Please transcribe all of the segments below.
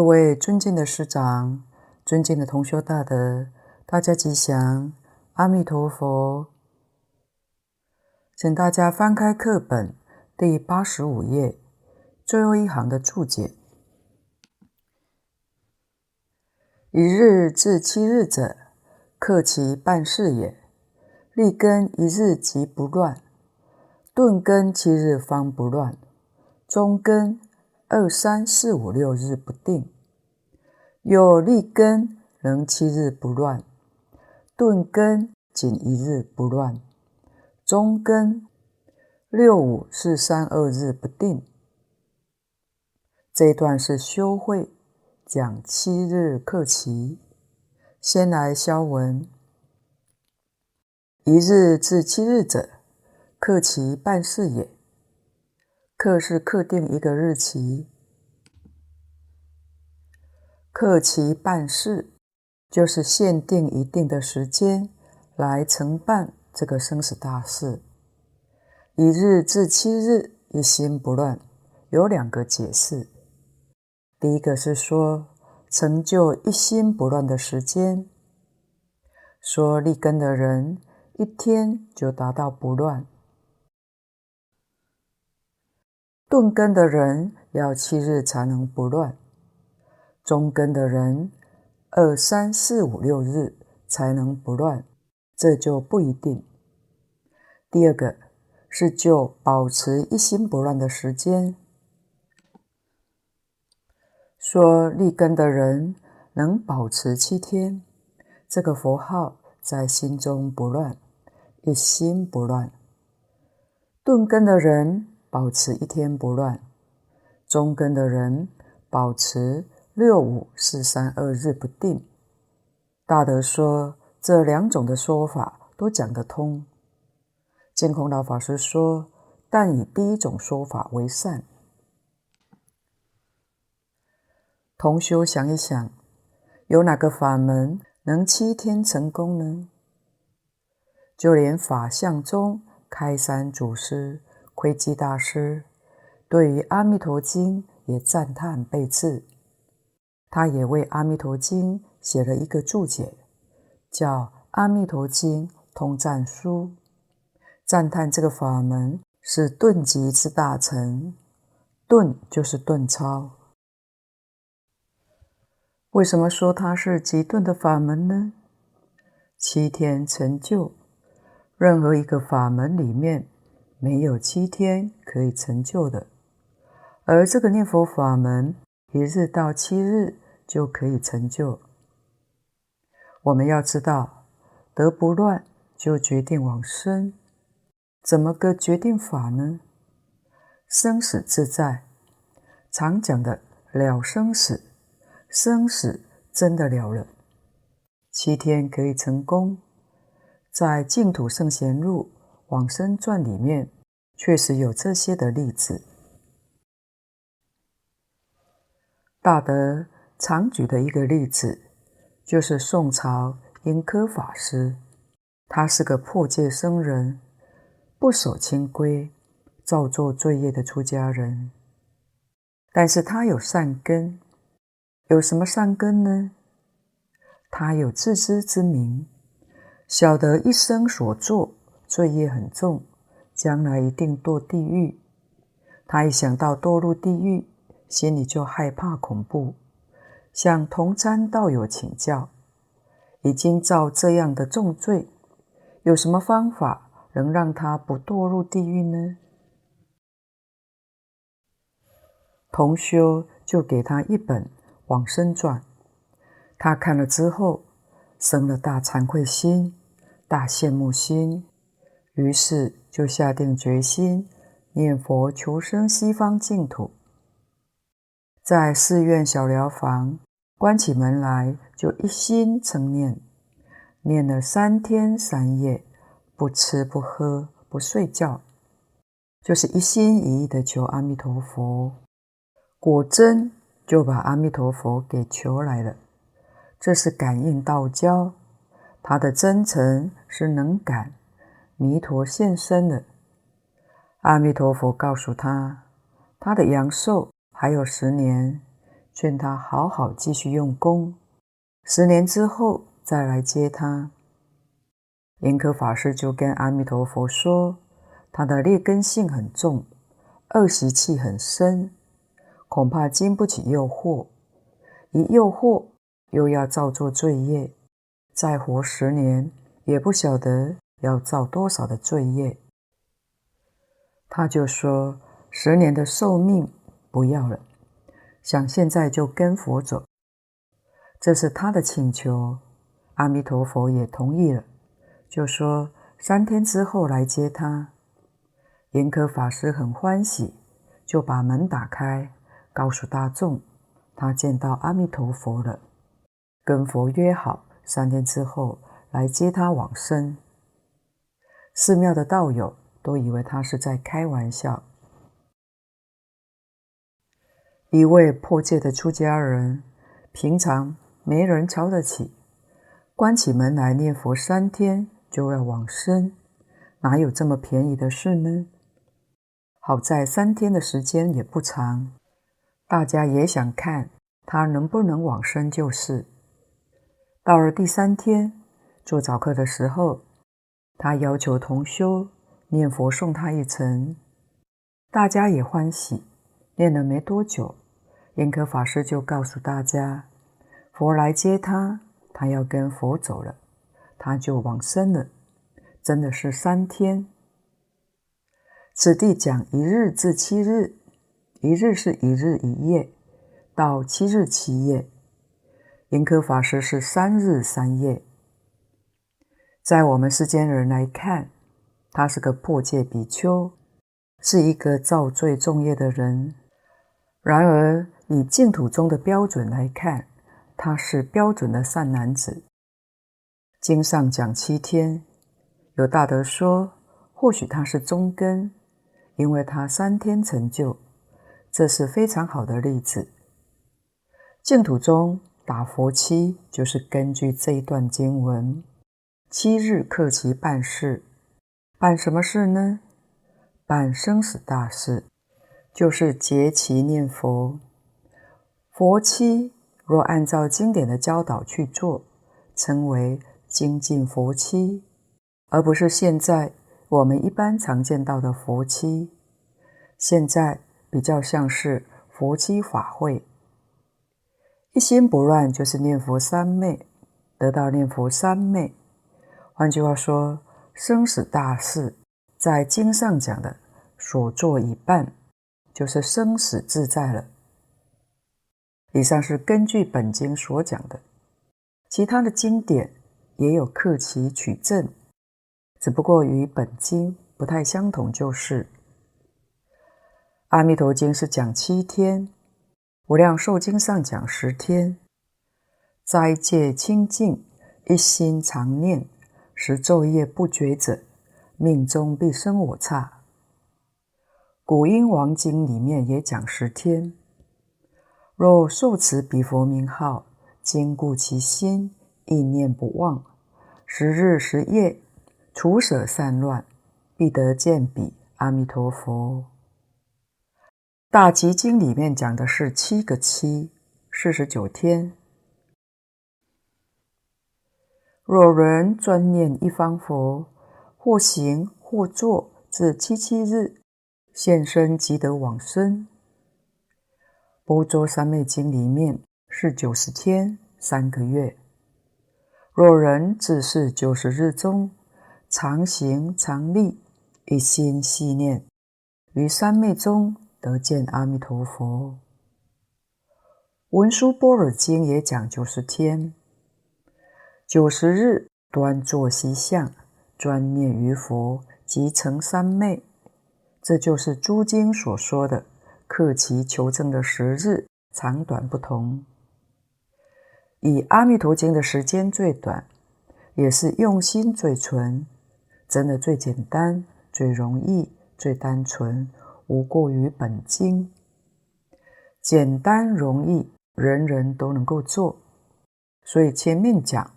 各位尊敬的师长、尊敬的同修大德，大家吉祥，阿弥陀佛。请大家翻开课本第八十五页最后一行的注解：一日至七日者，克其半世也。立根一日即不乱，顿根七日方不乱，中根二三四五六日不定。有立根仍七日不乱，顿根仅一日不乱。中根六五四三二日不定。这一段是修会讲七日克期。先来消文：一日至七日者，克其半世也。克是克定一个日期，克其办事就是限定一定的时间来承办。这个生死大事，一日至七日，一心不乱，有两个解释。第一个是说成就一心不乱的时间，说立根的人一天就达到不乱，钝根的人要七日才能不乱，中根的人二三四五六日才能不乱。这就不一定。第二个是就保持一心不乱的时间，说立根的人能保持七天，这个佛号在心中不乱，一心不乱。钝根的人保持一天不乱，中根的人保持六五四三二日不定。大德说。这两种的说法都讲得通。净空老法师说，但以第一种说法为善。同修想一想，有哪个法门能七天成功呢？就连法相宗开山祖师窥基大师，对于《阿弥陀经》也赞叹备至，他也为《阿弥陀经》写了一个注解。叫《阿弥陀经通赞书》，赞叹这个法门是顿极之大成。顿就是顿超。为什么说它是极顿的法门呢？七天成就，任何一个法门里面没有七天可以成就的，而这个念佛法门一日到七日就可以成就。我们要知道，得不乱就决定往生，怎么个决定法呢？生死自在，常讲的了生死，生死真的了了，七天可以成功。在《净土圣贤录往生传》里面，确实有这些的例子。大德常举的一个例子。就是宋朝印科法师，他是个破戒僧人，不守清规，造作罪业的出家人。但是他有善根，有什么善根呢？他有自知之明，晓得一生所作罪业很重，将来一定堕地狱。他一想到堕入地狱，心里就害怕恐怖。向同参道友请教，已经造这样的重罪，有什么方法能让他不堕入地狱呢？同修就给他一本《往生传》，他看了之后，生了大惭愧心、大羡慕心，于是就下定决心念佛求生西方净土。在寺院小寮房关起门来，就一心称念，念了三天三夜，不吃不喝不睡觉，就是一心一意的求阿弥陀佛。果真就把阿弥陀佛给求来了，这是感应道交，他的真诚是能感，弥陀现身了。阿弥陀佛告诉他，他的阳寿还有十年，劝他好好继续用功，十年之后再来接他。严柯法师就跟阿弥陀佛说，他的劣根性很重，恶习气很深，恐怕经不起诱惑，一诱惑又要造作罪业，再活十年也不晓得要造多少的罪业。他就说，十年的寿命不要了，想现在就跟佛走。这是他的请求，阿弥陀佛也同意了，就说三天之后来接他。严柯法师很欢喜，就把门打开，告诉大众，他见到阿弥陀佛了，跟佛约好三天之后来接他往生。寺庙的道友都以为他是在开玩笑。一位破戒的出家人，平常没人瞧得起，关起门来念佛三天就要往生，哪有这么便宜的事呢？好在三天的时间也不长，大家也想看他能不能往生就是。到了第三天做早课的时候，他要求同修。念佛送他一程，大家也欢喜。念了没多久，严柯法师就告诉大家，佛来接他，他要跟佛走了，他就往生了。真的是三天。此地讲一日至七日，一日是一日一夜，到七日七夜。严柯法师是三日三夜。在我们世间人来看，他是个破戒比丘，是一个造罪重业的人。然而，以净土中的标准来看，他是标准的善男子。经上讲七天，有大德说，或许他是中根，因为他三天成就，这是非常好的例子。净土中打佛七，就是根据这一段经文：七日克期办事。办什么事呢？办生死大事，就是结期念佛。佛七若按照经典的教导去做，称为精进佛七，而不是现在我们一般常见到的佛七。现在比较像是佛七法会，一心不乱就是念佛三昧，得到念佛三昧。换句话说。生死大事，在经上讲的所做一半，就是生死自在了。以上是根据本经所讲的，其他的经典也有克其取证，只不过与本经不太相同，就是《阿弥陀经》是讲七天，《无量寿经》上讲十天，斋戒清净，一心常念。十昼夜不绝者，命中必生我刹。古音王经里面也讲十天，若受持彼佛名号，坚固其心，意念不忘，十日十夜，除舍散乱，必得见彼阿弥陀佛。大集经里面讲的是七个七，四十九天。若人专念一方佛，或行或坐，至七七日，现身即得往生。般舟三昧经里面是九十天三个月。若人自是九十日中，常行常立，一心系念，于三昧中得见阿弥陀佛。文殊般若经也讲九十天。九十日端坐西相，专念于佛，即成三昧。这就是诸经所说的克期求证的十日，长短不同。以阿弥陀经的时间最短，也是用心最纯，真的最简单、最容易、最单纯，无过于本经。简单容易，人人都能够做。所以前面讲。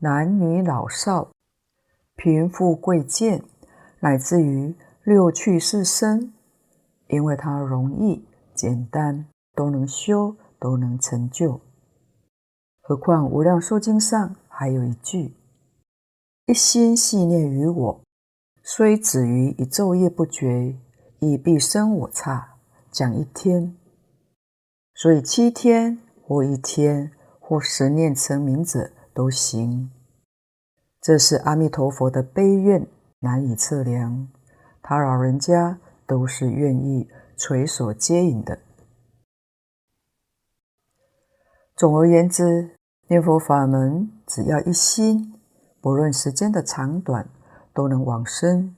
男女老少、贫富贵贱，乃至于六趣四生，因为它容易简单，都能修，都能成就。何况《无量寿经》上还有一句：“一心系念于我，虽止于一昼夜不绝，亦必生我刹。”讲一天，所以七天或一天或十念成名者都行。这是阿弥陀佛的悲愿，难以测量。他老人家都是愿意垂手接引的。总而言之，念佛法门只要一心，不论时间的长短，都能往生。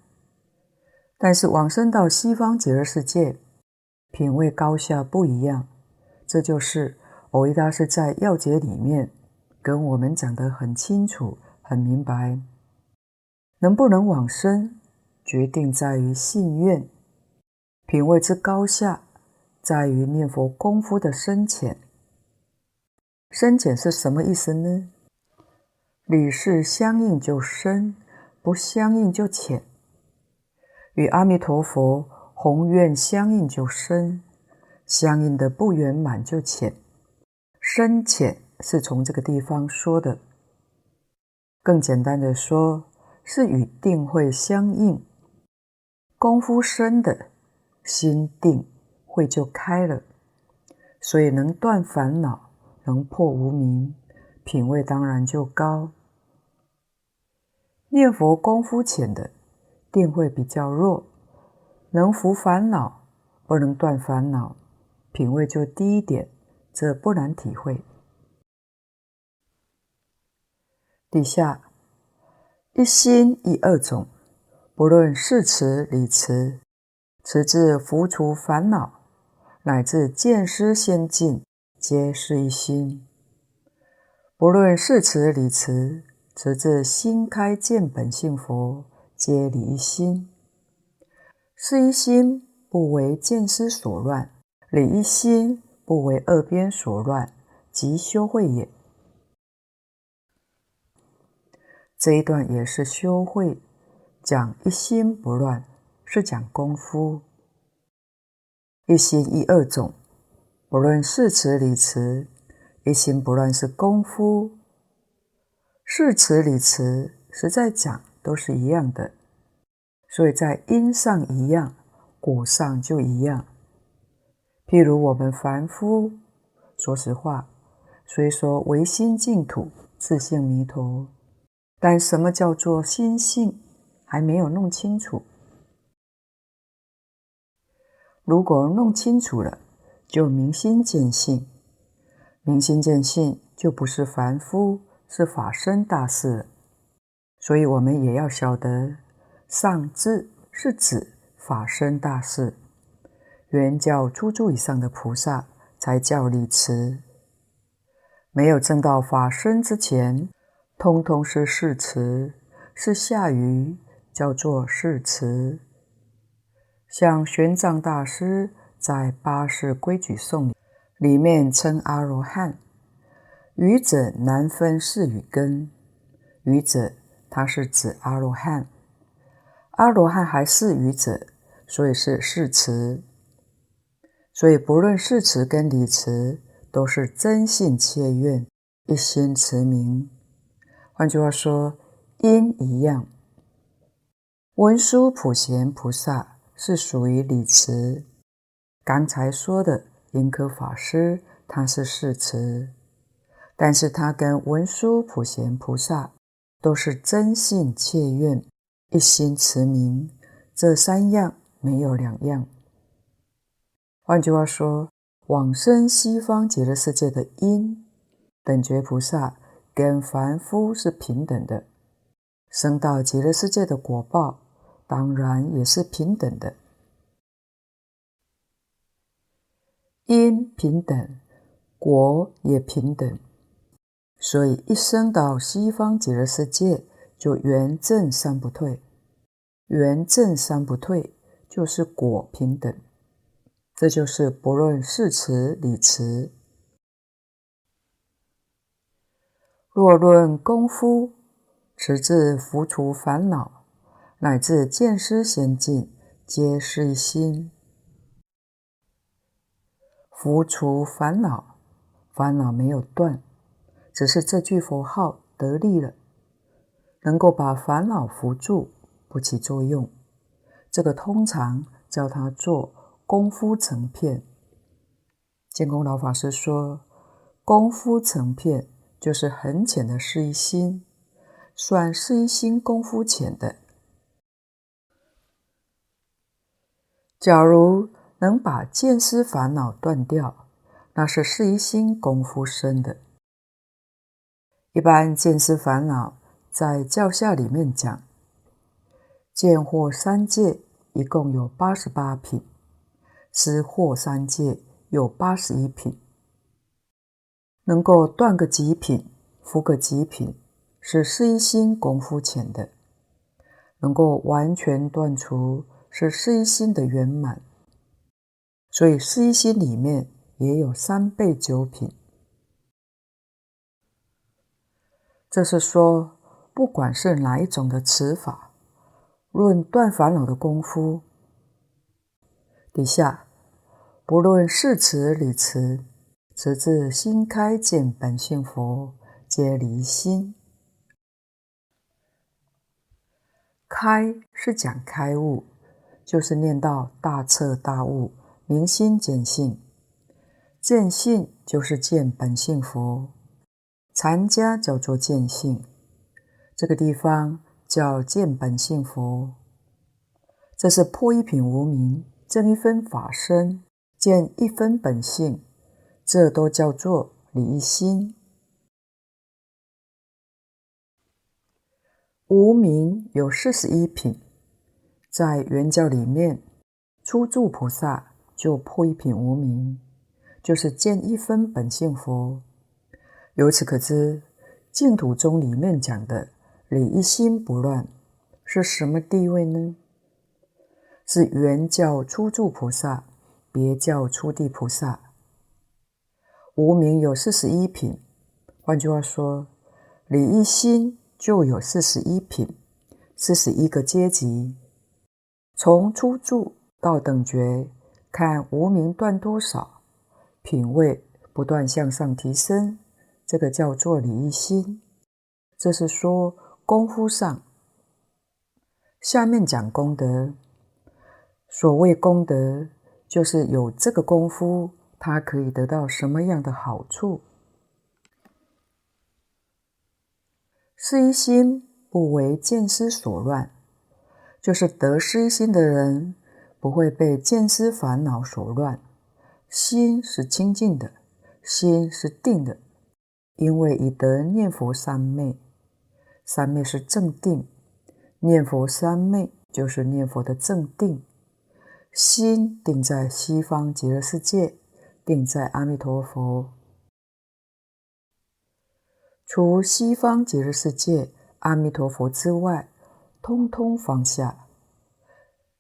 但是往生到西方极乐世界，品位高下不一样。这就是蕅益大师在要解里面跟我们讲得很清楚、很明白。能不能往生，决定在于信愿；品位之高下，在于念佛功夫的深浅。深浅是什么意思呢？理事相应就深，不相应就浅。与阿弥陀佛宏愿相应就深，相应的不圆满就浅。深浅是从这个地方说的。更简单的说，是与定慧相应。功夫深的心定慧就开了，所以能断烦恼。能破无明，品位当然就高。念佛功夫浅的，定慧比较弱，能伏烦恼，不能断烦恼，品位就低一点，这不难体会。底下一心一二种，不论事持理持，持至伏除烦恼，乃至见思先尽。皆是一心，不论事持理持，持至心开见本性佛，皆理一心。是一心不为见思所乱，理一心不为二边所乱，即修慧也。这一段也是修慧，讲一心不乱，是讲功夫。一心一二种。不论事持理持，一心不乱是功夫；事持理持，实在讲都是一样的，所以在因上一样，果上就一样。譬如我们凡夫，说实话，虽说唯心净土，自性弥陀，但什么叫做心性，还没有弄清楚。如果弄清楚了，就明心见性，明心见性就不是凡夫，是法身大士。所以我们也要晓得，上智是指法身大士，原教诸柱以上的菩萨才叫理持。没有证到法身之前，通通是誓词，是下愚，叫做誓词。像玄奘大师。在八世规矩颂里面称阿罗汉，愚者难分是与根。愚者，他是指阿罗汉，阿罗汉还是愚者，所以是誓词。所以不论誓词跟理词，都是真信切愿，一心持名。换句话说，因一样。文殊普贤菩萨是属于理慈。刚才说的印可法师，他是事慈，但是他跟文殊普贤菩萨都是真信切愿，一心持名，这三样没有两样。换句话说，往生西方极乐世界的因，等觉菩萨跟凡夫是平等的，生到极乐世界的果报，当然也是平等的。因平等，果也平等，所以一生到西方极乐世界，就圆正三不退。圆正三不退，就是果平等。这就是不论事持理持。若论功夫，持至浮除烦恼，乃至见思先尽，皆是一心。浮除烦恼，烦恼没有断，只是这句佛号得力了，能够把烦恼扶住，不起作用。这个通常叫它做功夫成片。建功老法师说，功夫成片就是很浅的事一心，算事一心功夫浅的。假如能把见思烦恼断掉，那是事一心功夫深的。一般见思烦恼在教下里面讲，见惑三界一共有八十八品，思惑三界有八十一品，能够断个极品，服个极品，是事一心功夫浅的；能够完全断除。是事一心的圆满，所以事一心里面也有三倍九品。这是说，不管是哪一种的持法，论断烦恼的功夫，底下不论是持理持，直至心开见本性佛，皆离心。开是讲开悟。就是念到大彻大悟，明心见性，见性就是见本性佛，禅家叫做见性，这个地方叫见本性佛，这是破一品无明，证一分法身，见一分本性，这都叫做离心。无明有四十一品。在原教里面，初住菩萨就破一品无明，就是见一分本性佛。由此可知，净土宗里面讲的离一心不乱是什么地位呢？是原教初住菩萨，别教初地菩萨。无名有四十一品，换句话说，离一心就有四十一品，四十一个阶级。从初住到等觉，看无名断多少，品位不断向上提升，这个叫做离一心。这是说功夫上。下面讲功德，所谓功德，就是有这个功夫，他可以得到什么样的好处？事一心不为见思所乱。就是得失一心的人，不会被见思烦恼所乱，心是清净的，心是定的，因为已得念佛三昧，三昧是正定，念佛三昧就是念佛的正定，心定在西方极乐世界，定在阿弥陀佛，除西方极乐世界阿弥陀佛之外。通通放下，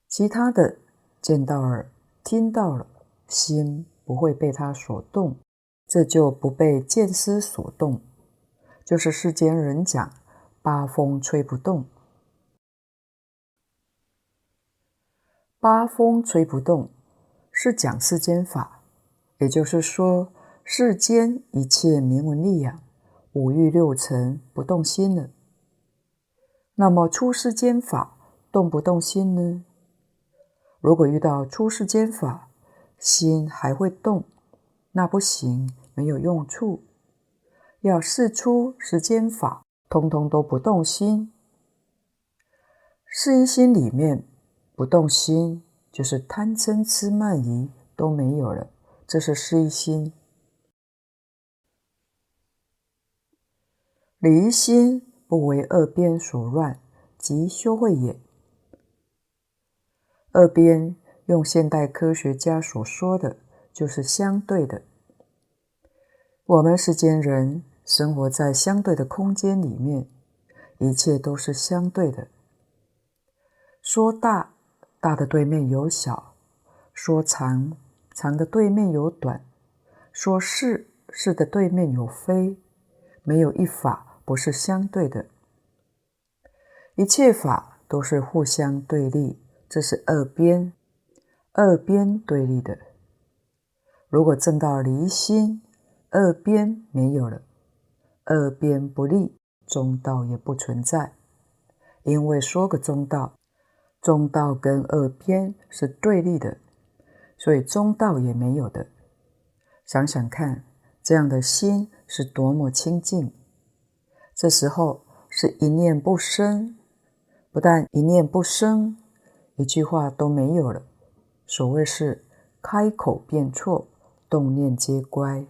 其他的见到耳、听到了，心不会被它所动，这就不被见思所动。就是世间人讲八风吹不动，八风吹不动是讲世间法，也就是说世间一切名闻利养、五欲六尘不动心了。那么出世间法动不动心呢？如果遇到出世间法，心还会动，那不行，没有用处。要试出世间法，通通都不动心。事一心里面不动心，就是贪嗔痴慢疑都没有了，这是失一心。离心。不为二边所乱，即修慧也。二边用现代科学家所说的，就是相对的。我们世间人生活在相对的空间里面，一切都是相对的。说大，大的对面有小；说长，长的对面有短；说是，是的对面有非。没有一法。不是相对的，一切法都是互相对立，这是二边，二边对立的。如果证到离心，二边没有了，二边不立，中道也不存在。因为说个中道，中道跟二边是对立的，所以中道也没有的。想想看，这样的心是多么清净。这时候是一念不生，不但一念不生，一句话都没有了。所谓是开口便错，动念皆乖。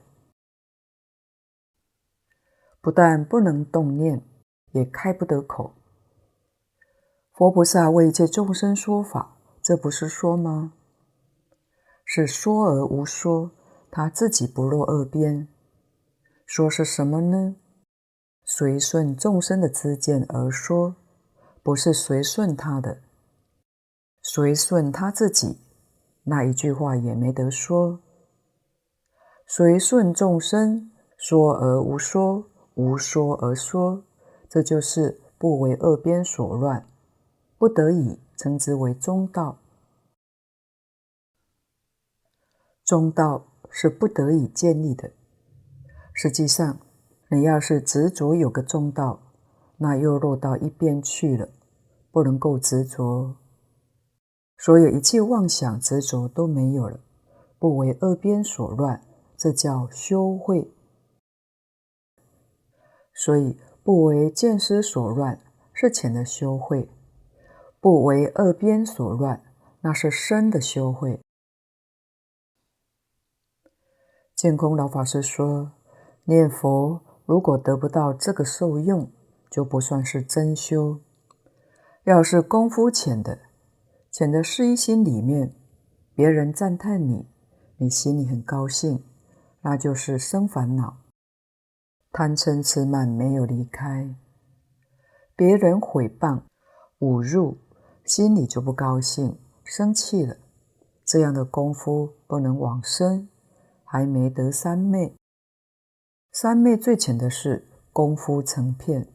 不但不能动念，也开不得口。佛菩萨为一切众生说法，这不是说吗？是说而无说，他自己不落二边。说是什么呢？随顺众生的知见而说，不是随顺他的，随顺他自己，那一句话也没得说。随顺众生，说而无说。无说而说，这就是不为二边所乱，不得已称之为中道。中道是不得已建立的。实际上，你要是执着有个中道，那又落到一边去了，不能够执着。所有一切妄想执着都没有了，不为二边所乱，这叫修慧。所以，不为见思所乱，是浅的修慧；不为二边所乱，那是深的修慧。建空老法师说：“念佛如果得不到这个受用，就不算是真修。要是功夫浅的，浅的是一心里面，别人赞叹你，你心里很高兴，那就是生烦恼。”贪嗔痴慢没有离开，别人毁谤、侮辱，心里就不高兴，生气了。这样的功夫不能往生，还没得三昧。三昧最浅的是功夫成片。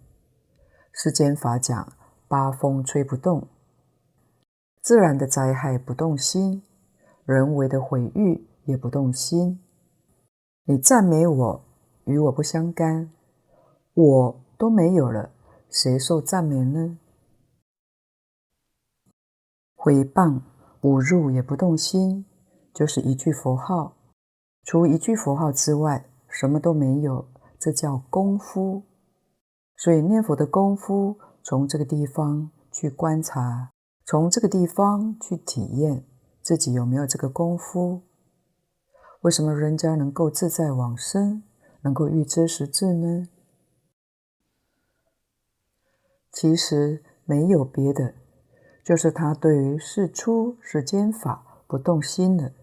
世间法讲，八风吹不动，自然的灾害不动心，人为的毁誉也不动心。你赞美我。与我不相干，我都没有了，谁受赞美呢？毁谤、侮辱也不动心，就是一句佛号，除一句佛号之外，什么都没有，这叫功夫。所以念佛的功夫，从这个地方去观察，从这个地方去体验自己有没有这个功夫。为什么人家能够自在往生？能够预知时至呢？其实没有别的，就是他对于世出世间法不动心了，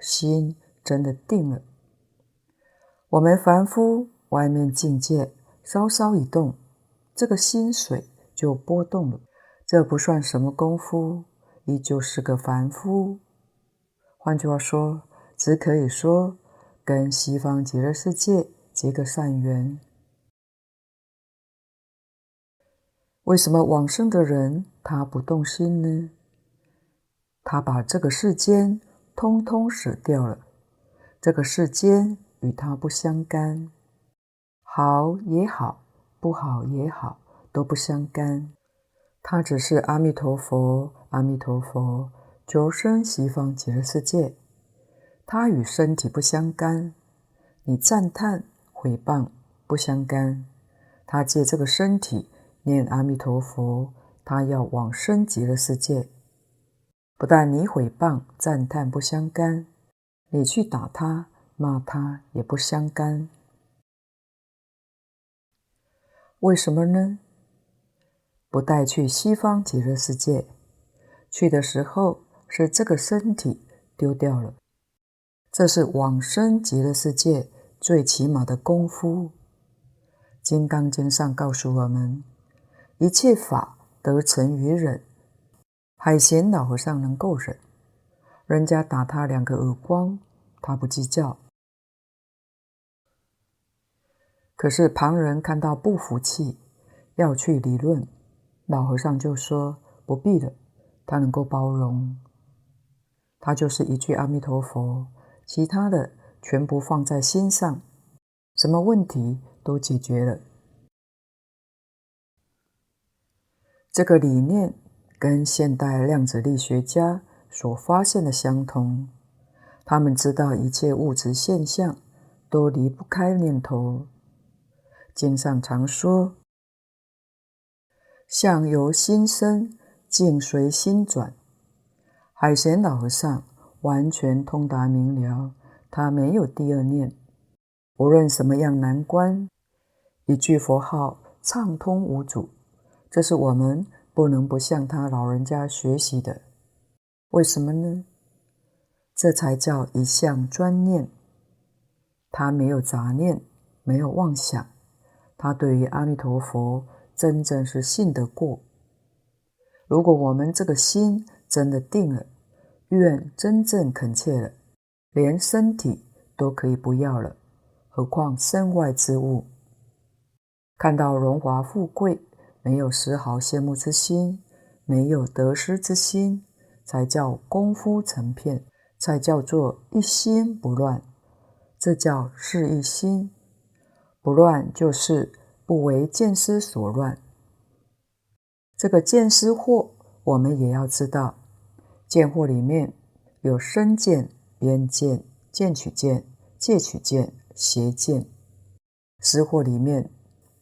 心真的定了。我们凡夫外面境界稍稍一动，这个心水就波动了，这不算什么功夫，依旧是个凡夫。换句话说，只可以说跟西方极乐世界。结个善缘。为什么往生的人他不动心呢？他把这个世间通通舍掉了，这个世间与他不相干，好也好，不好也好，都不相干。他只是阿弥陀佛，阿弥陀佛，求生西方极乐世界。他与身体不相干，你赞叹。毁谤不相干，他借这个身体念阿弥陀佛，他要往生极乐世界。不但你毁谤赞叹不相干，你去打他骂他也不相干。为什么呢？不带去西方极乐世界，去的时候是这个身体丢掉了，这是往生极乐世界。最起码的功夫，《金刚经》上告诉我们：一切法得成于忍。海贤老和尚能够忍，人家打他两个耳光，他不计较。可是旁人看到不服气，要去理论，老和尚就说不必了，他能够包容。他就是一句阿弥陀佛，其他的。全部放在心上，什么问题都解决了。这个理念跟现代量子力学家所发现的相同。他们知道一切物质现象都离不开念头。经上常说：“相由心生，境随心转。”海贤老和尚完全通达明了，他没有第二念。无论什么样难关，一句佛号畅通无阻。这是我们不能不向他老人家学习的。为什么呢？这才叫一相专念。他没有杂念，没有妄想。他对于阿弥陀佛真正是信得过。如果我们这个心真的定了，愿真正恳切了，连身体都可以不要了，何况身外之物？看到荣华富贵，没有丝毫羡慕之心，没有得失之心，才叫功夫成片。才叫做一心不乱，这叫是一心。不乱就是不为见思所乱。这个见思惑，我们也要知道，见惑里面有身见、边见、见取见、戒取见、邪见。思惑里面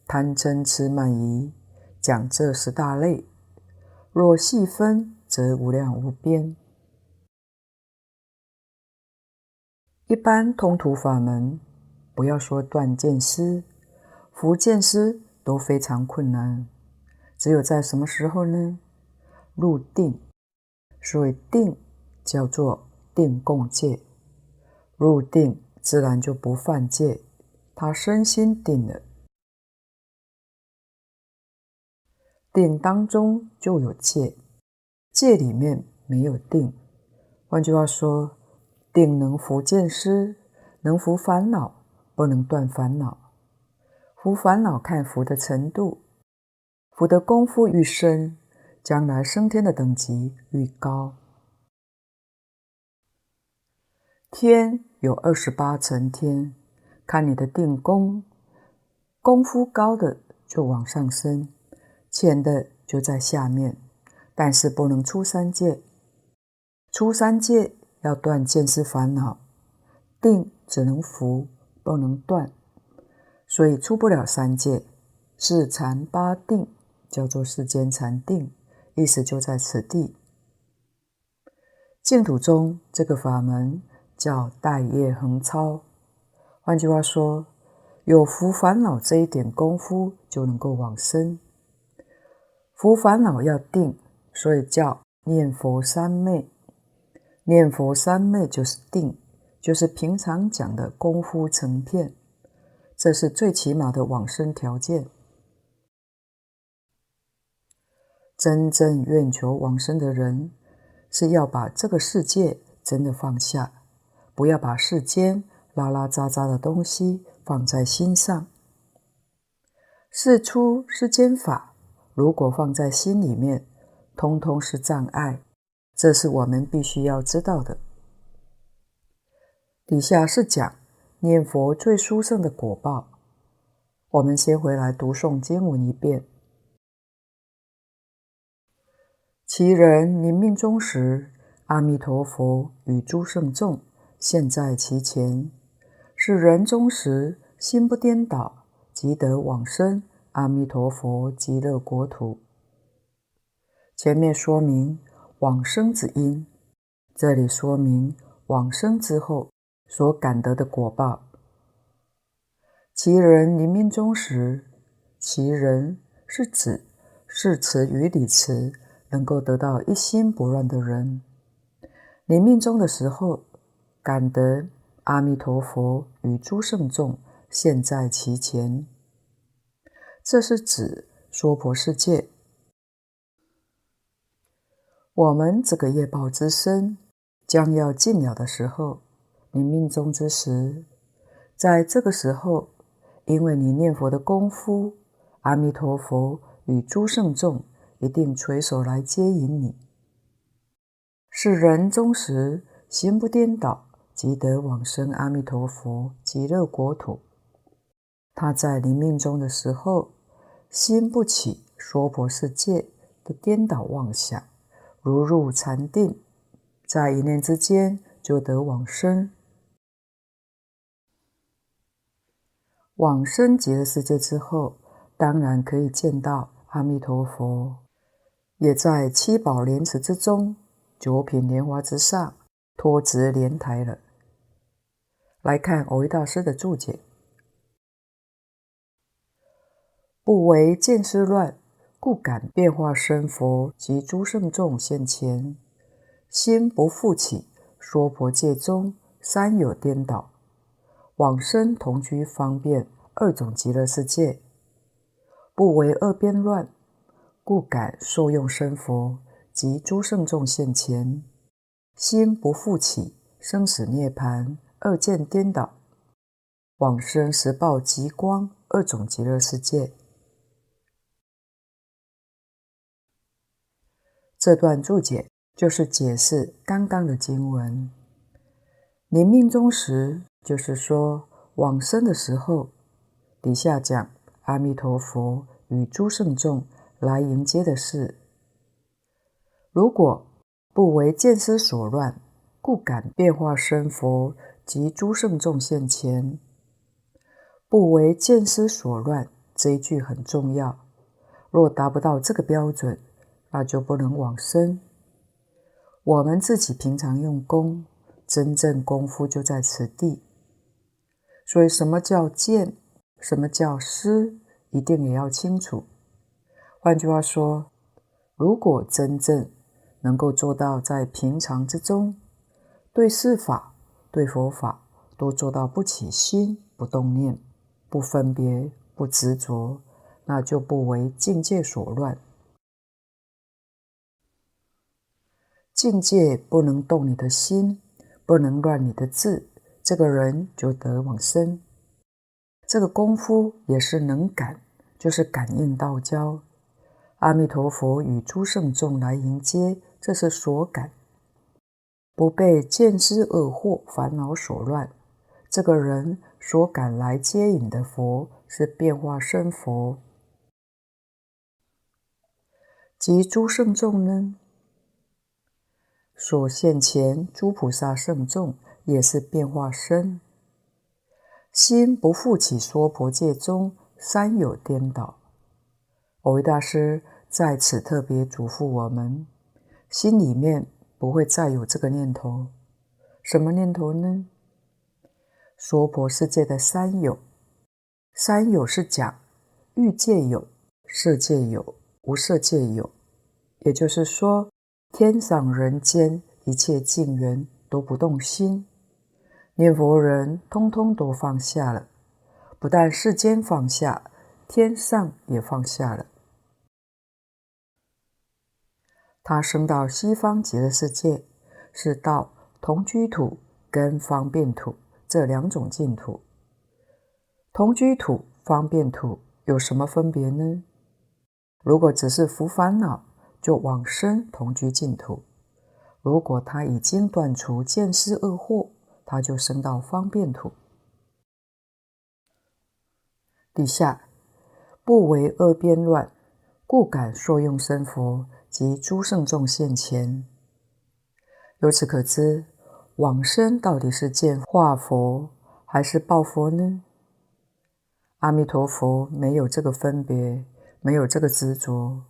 贪嗔痴慢疑，讲这十大类，若细分，则无量无边。一般通途法门，不要说断见思，伏见思都非常困难。只有在什么时候呢？入定，所以定叫做定共戒。入定自然就不犯戒，他身心定了。定当中就有戒，戒里面没有定。换句话说。定能伏见思，能伏烦恼，不能断烦恼。伏烦恼看伏的程度，伏的功夫愈深，将来升天的等级愈高。天有二十八层天，看你的定功，功夫高的就往上升，浅的就在下面，但是不能出三界，出三界。要断见思烦恼，定只能伏，不能断，所以出不了三界。四禅八定叫做世间禅定，意思就在此地。净土中这个法门叫待业恒超，换句话说，有伏烦恼这一点功夫就能够往生。伏烦恼要定，所以叫念佛三昧。念佛三昧就是定，就是平常讲的功夫成片，这是最起码的往生条件。真正愿求往生的人，是要把这个世界真的放下，不要把世间拉拉杂杂的东西放在心上。世出世间法，如果放在心里面，通通是障碍。这是我们必须要知道的。底下是讲念佛最殊胜的果报。我们先回来读诵经文一遍。其人临命终时，阿弥陀佛与诸圣众现在其前。是人终时心不颠倒，即得往生阿弥陀佛极乐国土。前面说明。往生之因，这里说明往生之后所感得的果报。其人临命终时，其人是指事持与理词能够得到一心不乱的人。临命终的时候，感得阿弥陀佛与诸圣众现在其前，这是指娑婆世界。我们这个业报之身将要尽了的时候，临命终之时，在这个时候，因为你念佛的功夫，阿弥陀佛与诸圣众一定垂手来接引你。是人终时心不颠倒，即得往生阿弥陀佛极乐国土。他在临命终的时候，心不起娑婆世界的颠倒妄想，如入禅定，在一念之间就得往生。往生极乐世界之后，当然可以见到阿弥陀佛，也在七宝莲池之中，九品莲华之上，托植莲台了。来看蕅益大师的注解。不为见思乱，故感变化身佛及诸圣众现前，心不复起，娑婆界中三有颠倒，往生同居方便二种极乐世界。不为恶边乱，故感受用身佛及诸圣众现前，心不复起，生死涅槃二见颠倒，往生实报极光二种极乐世界。这段注解就是解释刚刚的经文。临命终时，就是说往生的时候，底下讲阿弥陀佛与诸圣众来迎接的事。如果不为见思所乱，故敢变化身佛及诸圣众现前。不为见思所乱这一句很重要。若达不到这个标准，那就不能往生。我们自己平常用功，真正功夫就在此地。所以，什么叫见？什么叫思？一定也要清楚。换句话说，如果真正能够做到在平常之中，对事法、对佛法都做到不起心、不动念、不分别、不执着，那就不为境界所乱。境界不能动你的心，不能乱你的智，这个人就得往生。这个功夫也是能感，就是感应道交。阿弥陀佛与诸圣众来迎接，这是所感，不被见思恶惑烦恼所乱。这个人所感来接引的佛是变化身佛，及诸圣众呢？所现前诸菩萨圣众也是变化身，心不复起娑婆界中三有颠倒。蕅益大师在此特别嘱咐我们，心里面不会再有这个念头。什么念头呢？娑婆世界的三有，三有是讲欲界有、色界有、无色界有，也就是说。天上人间一切境缘都不动心，念佛人通通都放下了，不但世间放下，天上也放下了。他升到西方极乐世界，是到同居土跟方便土这两种净土。同居土、方便土有什么分别呢？如果只是伏烦恼，就往生同居净土。如果他已经断除见思恶惑，他就升到方便土。底下不为恶边乱，故敢受用身佛及诸圣众现前。由此可知，往生到底是见化佛还是报佛呢？阿弥陀佛没有这个分别，没有这个执着。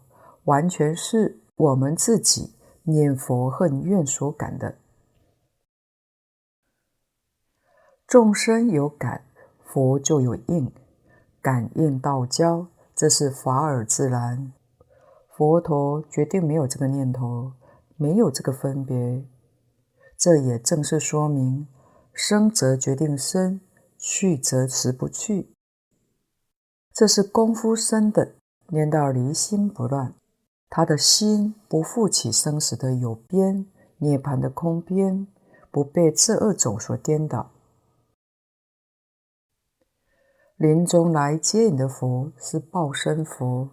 完全是我们自己念佛恨怨所感的。众生有感，佛就有应，感应道交，这是法尔自然。佛陀绝对没有这个念头，没有这个分别。这也正是说明，生则决定生，去则辞不去。这是功夫深的，念到离心不乱。他的心不负起生死的有边，涅槃的空边，不被这二种所颠倒。临终来接引的佛是报身佛，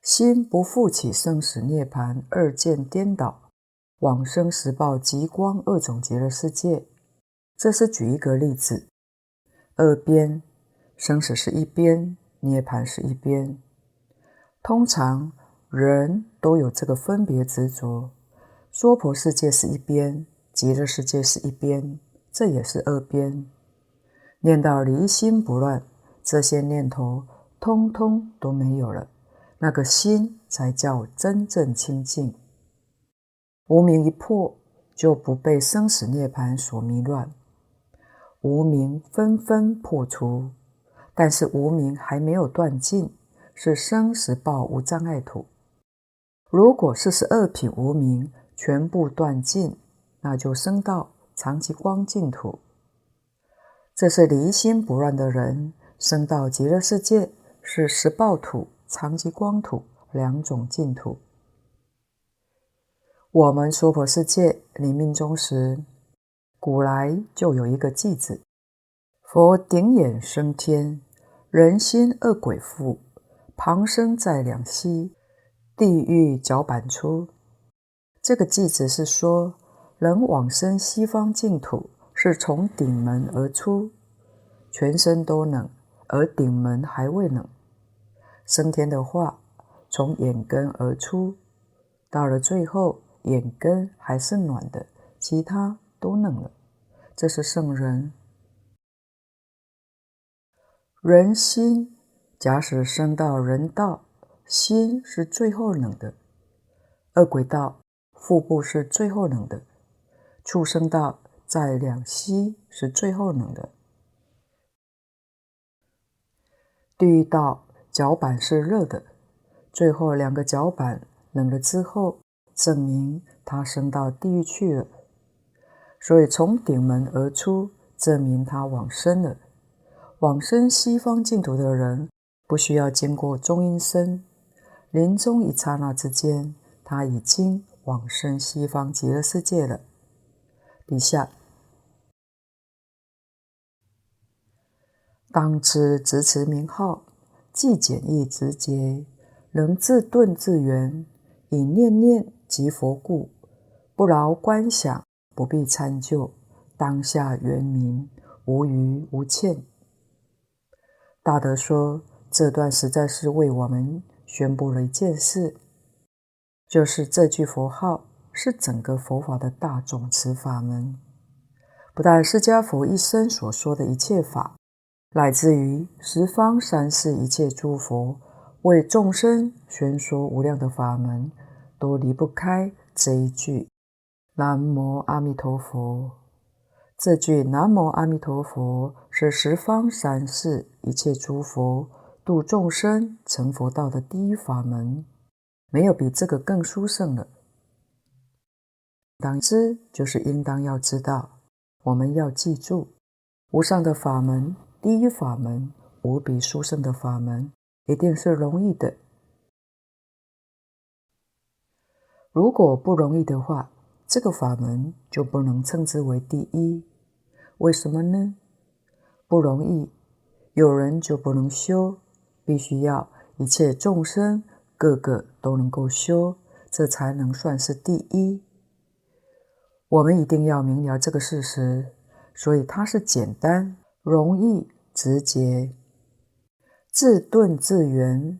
心不负起生死涅槃二见颠倒，往生时报极光二种极乐世界。这是举一个例子。二边生死是一边，涅槃是一边。通常人都有这个分别执着，娑婆世界是一边，极乐世界是一边，这也是二边。念到离心不乱，这些念头通通都没有了，那个心才叫真正清净。无明一破，就不被生死涅槃所迷乱。无明纷纷破除，但是无明还没有断尽，是生死报无障碍土。如果四十二品无明全部断尽，那就升到常寂光净土。这是离心不乱的人升到极乐世界，是十报土、常寂光土两种净土。我们娑婆世界临命终时，古来就有一个偈子：“佛顶眼升天，人心恶鬼附，旁生在两栖，地狱脚板出。”这个偈子是说，人往生西方净土是从顶门而出，全身都冷，而顶门还未冷；升天的话，从眼根而出，到了最后。眼根还是暖的，其他都冷了。这是圣人。人心，假使升到人道，心是最后冷的；饿鬼道，腹部是最后冷的；畜生道在两膝是最后冷的；地狱道脚板是热的，最后两个脚板冷了之后。证明他升到地狱去了，所以从顶门而出，证明他往生了。往生西方净土的人，不需要经过中阴身，临终一刹那之间，他已经往生西方极乐世界了。底下，当知执持名号，既简易直捷，能自顿自圆，以念念。即佛故，不劳观想，不必参究，当下圆明，无余无欠。大德说，这段实在是为我们宣布了一件事，就是这句佛号是整个佛法的大总持法门，不但释迦佛一生所说的一切法，乃至于十方三世一切诸佛为众生宣说无量的法门。都离不开这一句“南无阿弥陀佛”。这句“南无阿弥陀佛”是十方三世一切诸佛度众生成佛道的第一法门，没有比这个更殊胜了。当知就是应当要知道，我们要记住，无上的法门，第一法门，无比殊胜的法门，一定是容易的。如果不容易的话，这个法门就不能称之为第一。为什么呢？不容易，有人就不能修，必须要一切众生个个都能够修，这才能算是第一。我们一定要明了这个事实，所以它是简单、容易、直接，自顿自圆。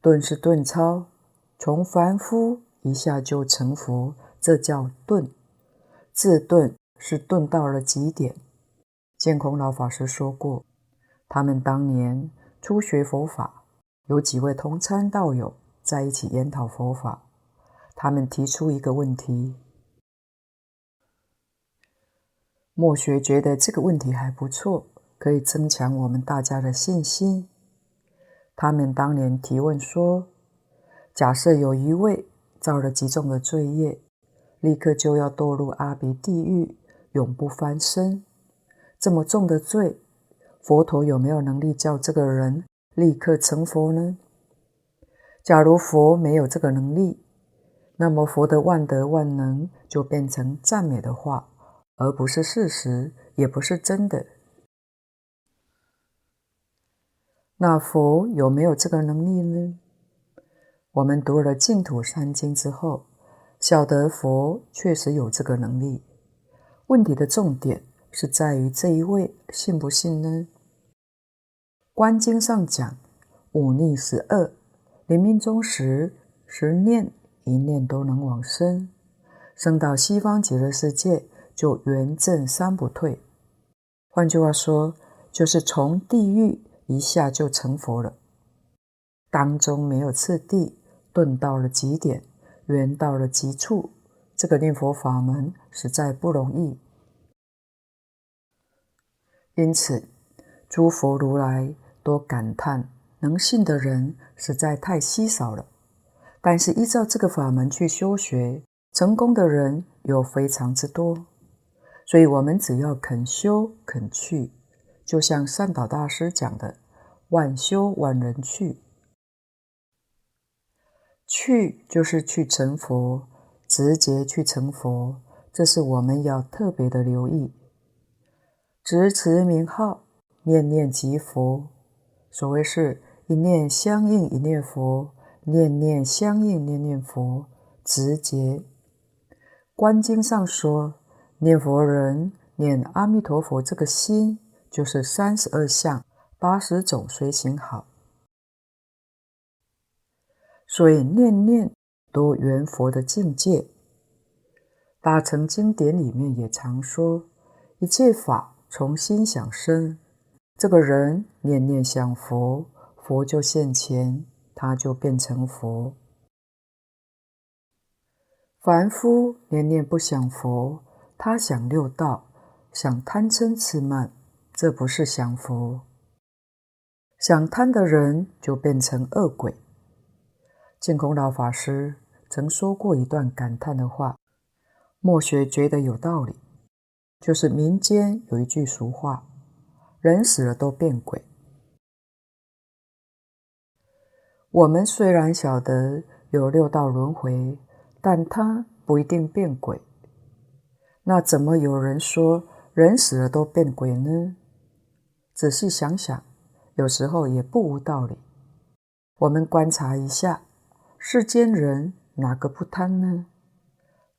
顿是顿超，从凡夫。一下就成佛，这叫顿。自顿是顿到了极点。见空老法师说过，他们当年初学佛法，有几位同参道友在一起研讨佛法。他们提出一个问题，末学觉得这个问题还不错，可以增强我们大家的信心。他们当年提问说：假设有一位。造了极重的罪业，立刻就要堕入阿鼻地狱，永不翻身。这么重的罪，佛陀有没有能力叫这个人立刻成佛呢？假如佛没有这个能力，那么佛的万德万能就变成赞美的话，而不是事实，也不是真的。那佛有没有这个能力呢？我们读了净土三经之后，晓得佛确实有这个能力。问题的重点是在于这一位信不信呢？观经上讲，五逆十恶，临命终时，十念一念都能往生，生到西方极乐世界，就圆证三不退。换句话说，就是从地狱一下就成佛了，当中没有次第，顿到了极点，圆到了极处。这个念佛法门实在不容易，因此诸佛如来多感叹，能信的人实在太稀少了。但是依照这个法门去修学，成功的人又非常之多。所以，我们只要肯修肯去，就像善导大师讲的：“万修万人去，去就是去成佛，直接去成佛。”这是我们要特别的留意。执持名号，念念即佛。所谓是一念相应一念佛，念念相应念念佛，直接。观经上说。念佛人念阿弥陀佛，这个心就是三十二相、八十种随行好。所以念念都圆佛的境界。大乘经典里面也常说，一切法从心想生。这个人念念想佛，佛就现前，他就变成佛。凡夫念念不想佛。他想六道，想贪嗔痴慢，这不是想佛。想贪的人就变成恶鬼。净空老法师曾说过一段感叹的话，默学觉得有道理。就是民间有一句俗话：“人死了都变鬼。”我们虽然晓得有六道轮回，但他不一定变鬼。那怎么有人说人死了都变鬼呢？仔细想想，有时候也不无道理。我们观察一下，世间人哪个不贪呢？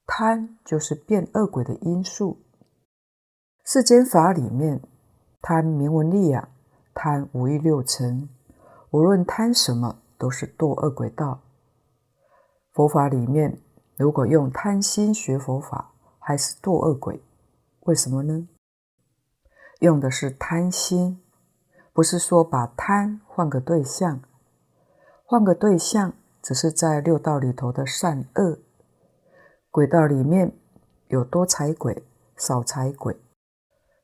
贪就是变恶鬼的因素。世间法里面，贪名闻利养，贪五欲六尘，无论贪什么，都是堕恶鬼道。佛法里面，如果用贪心学佛法，还是堕恶鬼，为什么呢？用的是贪心，不是说把贪换个对象，换个对象只是在六道里头的善恶。鬼道里面有多财鬼、少财鬼，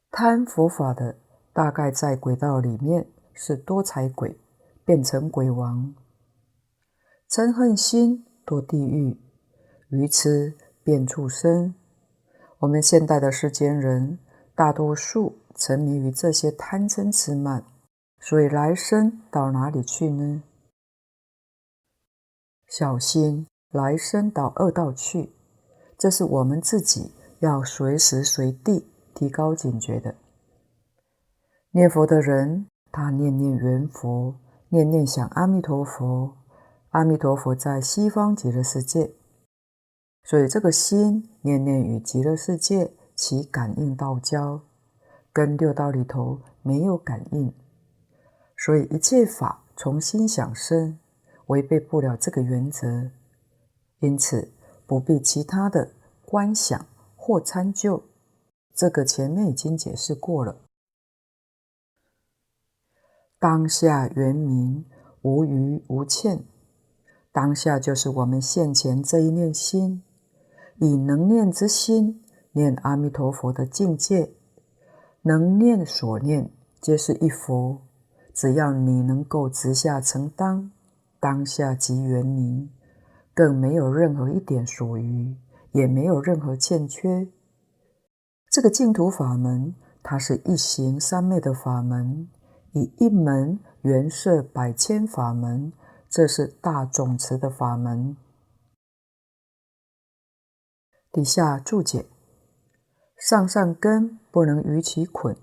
贪佛法的大概在鬼道里面是多财鬼，变成鬼王。嗔恨心堕地狱，愚痴变畜生。我们现代的世间人，大多数沉迷于这些贪嗔痴慢，所以来生到哪里去呢？小心来生到恶道去，这是我们自己要随时随地提高警觉的。念佛的人，他念念圆佛，念念想阿弥陀佛，阿弥陀佛在西方极乐世界。所以这个心念念与极乐世界起感应道交，跟六道里头没有感应。所以一切法从心想生，违背不了这个原则。因此不必其他的观想或参究。这个前面已经解释过了。当下圆明，无余无欠。当下就是我们现前这一念心。以能念之心念阿弥陀佛的境界，能念所念皆是一佛。只要你能够直下承担，当下即圆明，更没有任何一点所余，也没有任何欠缺。这个净土法门，它是一行三昧的法门，以一门圆摄百千法门，这是大总持的法门。底下注解：上上根不能逾其捆，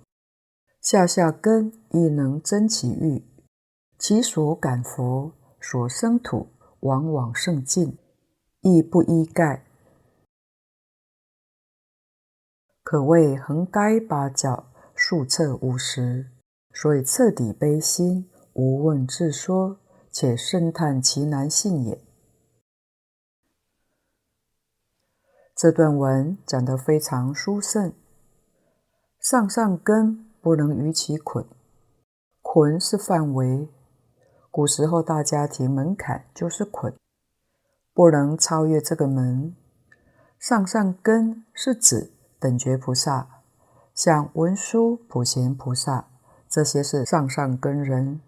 下下根亦能增其欲。其所感佛所生土，往往胜尽，亦不依盖，可谓横该八角，竖侧五十，所以彻底悲心，无问自说，且深叹其难信也。这段文讲得非常殊胜，上上根不能逾其捆，捆是范围。古时候大家庭门槛就是捆，不能超越这个门。上上根是指等觉菩萨，像文殊、普贤菩萨，这些是上上根人。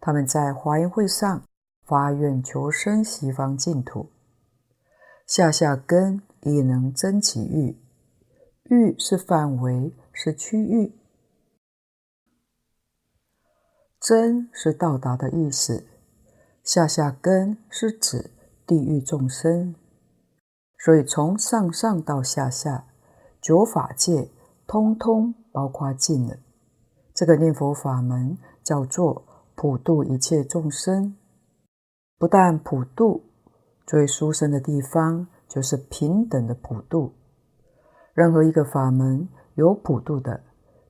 他们在华严会上发愿求生西方净土。下下根亦能增其欲，欲是范围，是区域。增是到达的意思，下下根是指地狱众生，所以从上上到下下，九法界通通包括尽了。这个念佛法门叫做普度一切众生，不但普度，最殊胜的地方就是平等的普度。任何一个法门有普度的，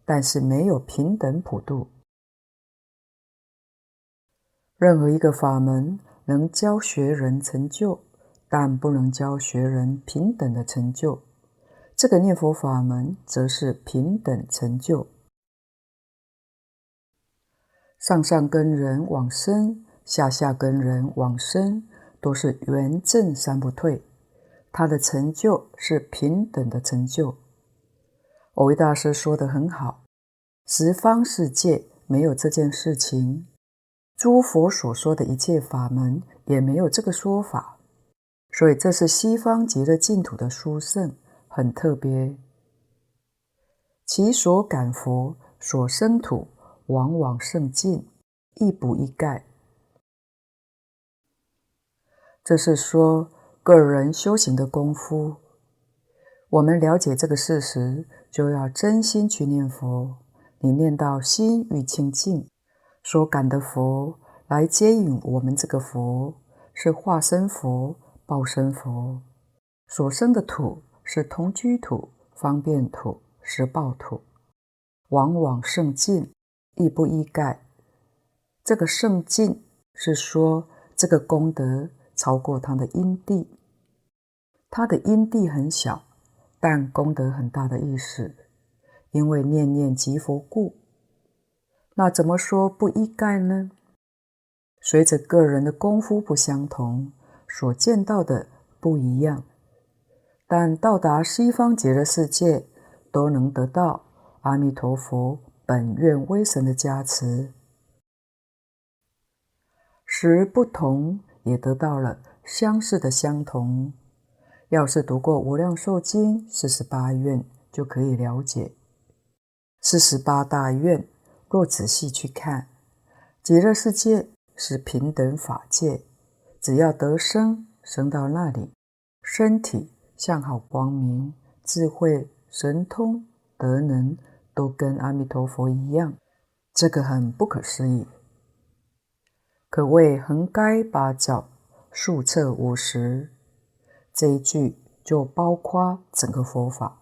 但是没有平等普度。任何一个法门能教学人成就，但不能教学人平等的成就。这个念佛法门则是平等成就。上上根人往生，下下根人往生，都是圆正三不退。他的成就是平等的成就。蕅益大师说的很好：十方世界没有这件事情。诸佛所说的一切法门也没有这个说法，所以这是西方极乐净土的殊胜，很特别。其所感佛所生土，往往胜尽，亦不异盖。这是说个人修行的功夫。我们了解这个事实，就要真心去念佛。你念到心与清净。所感的佛来接引我们，这个佛是化身佛、报身佛，所生的土是同居土、方便土、实报土，往往胜尽，亦不异盖。这个胜尽是说这个功德超过他的因地，他的因地很小，但功德很大的意思，因为念念即佛故。那怎么说不异盖呢？随着个人的功夫不相同，所见到的不一样，但到达西方极乐世界，都能得到阿弥陀佛本愿威神的加持。时不同，也得到了相似的相同。要是读过《无量寿经》四十八愿，就可以了解四十八大愿。若仔细去看，极乐世界是平等法界，只要得生，生到那里，身体向好光明，智慧神通德能都跟阿弥陀佛一样，这个很不可思议，可谓横该八教，竖彻五十。这一句就包括整个佛法。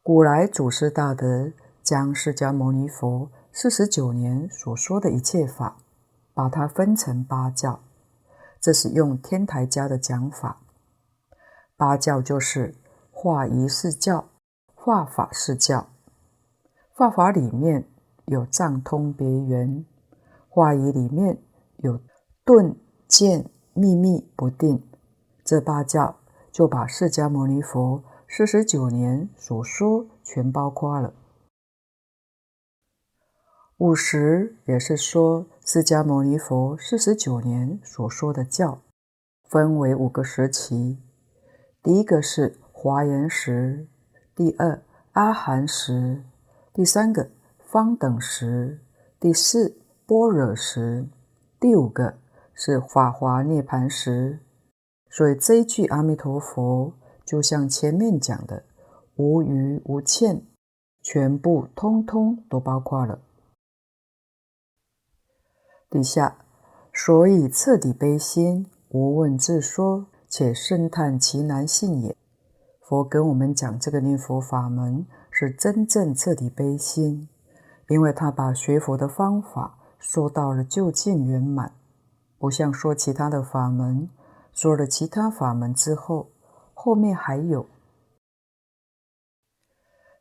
古来祖师大德。将释迦牟尼佛四十九年所说的一切法，把它分成八教，这是用天台家的讲法。八教就是化仪四教、化法四教。法法里面有藏通别圆，化仪里面有顿渐秘密不定。这八教就把释迦牟尼佛四十九年所说全包括了。五时也是说，释迦牟尼佛四十九年所说的教，分为五个时期。第一个是华严时，第二阿含时，第三个方等时，第四般若时，第五个是法华涅槃时。所以这一句阿弥陀佛，就像前面讲的，无余无欠，全部通通都包括了。底下，所以彻底悲心，无问自说，且深叹其难信也。佛跟我们讲这个念佛法门，是真正彻底悲心，因为他把学佛的方法说到了究竟圆满，不像说其他的法门，说了其他法门之后，后面还有。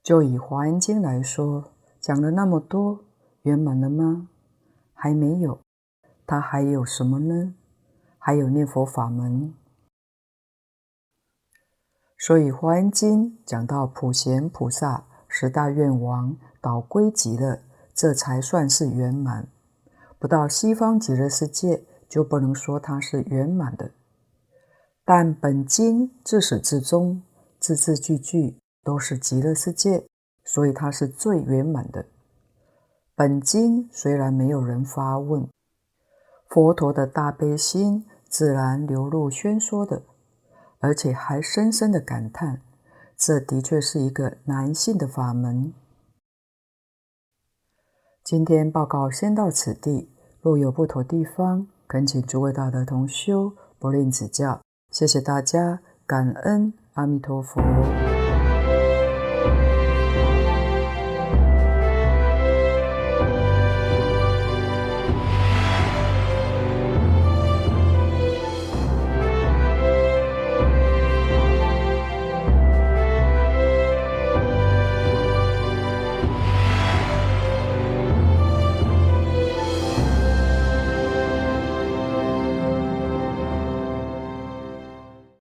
就以《华严经》来说，讲了那么多，圆满了吗？还没有。他还有什么呢？还有念佛法门。所以《华严经》讲到普贤菩萨十大愿王导归极乐，这才算是圆满。不到西方极乐世界，就不能说它是圆满的。但本经自始至终，字字句句都是极乐世界，所以它是最圆满的。本经虽然没有人发问，佛陀的大悲心自然流露宣说的，而且还深深的感叹，这的确是一个男性的法门。今天报告先到此地，若有不妥地方，恳请诸位大德同修不吝指教。谢谢大家，感恩阿弥陀佛。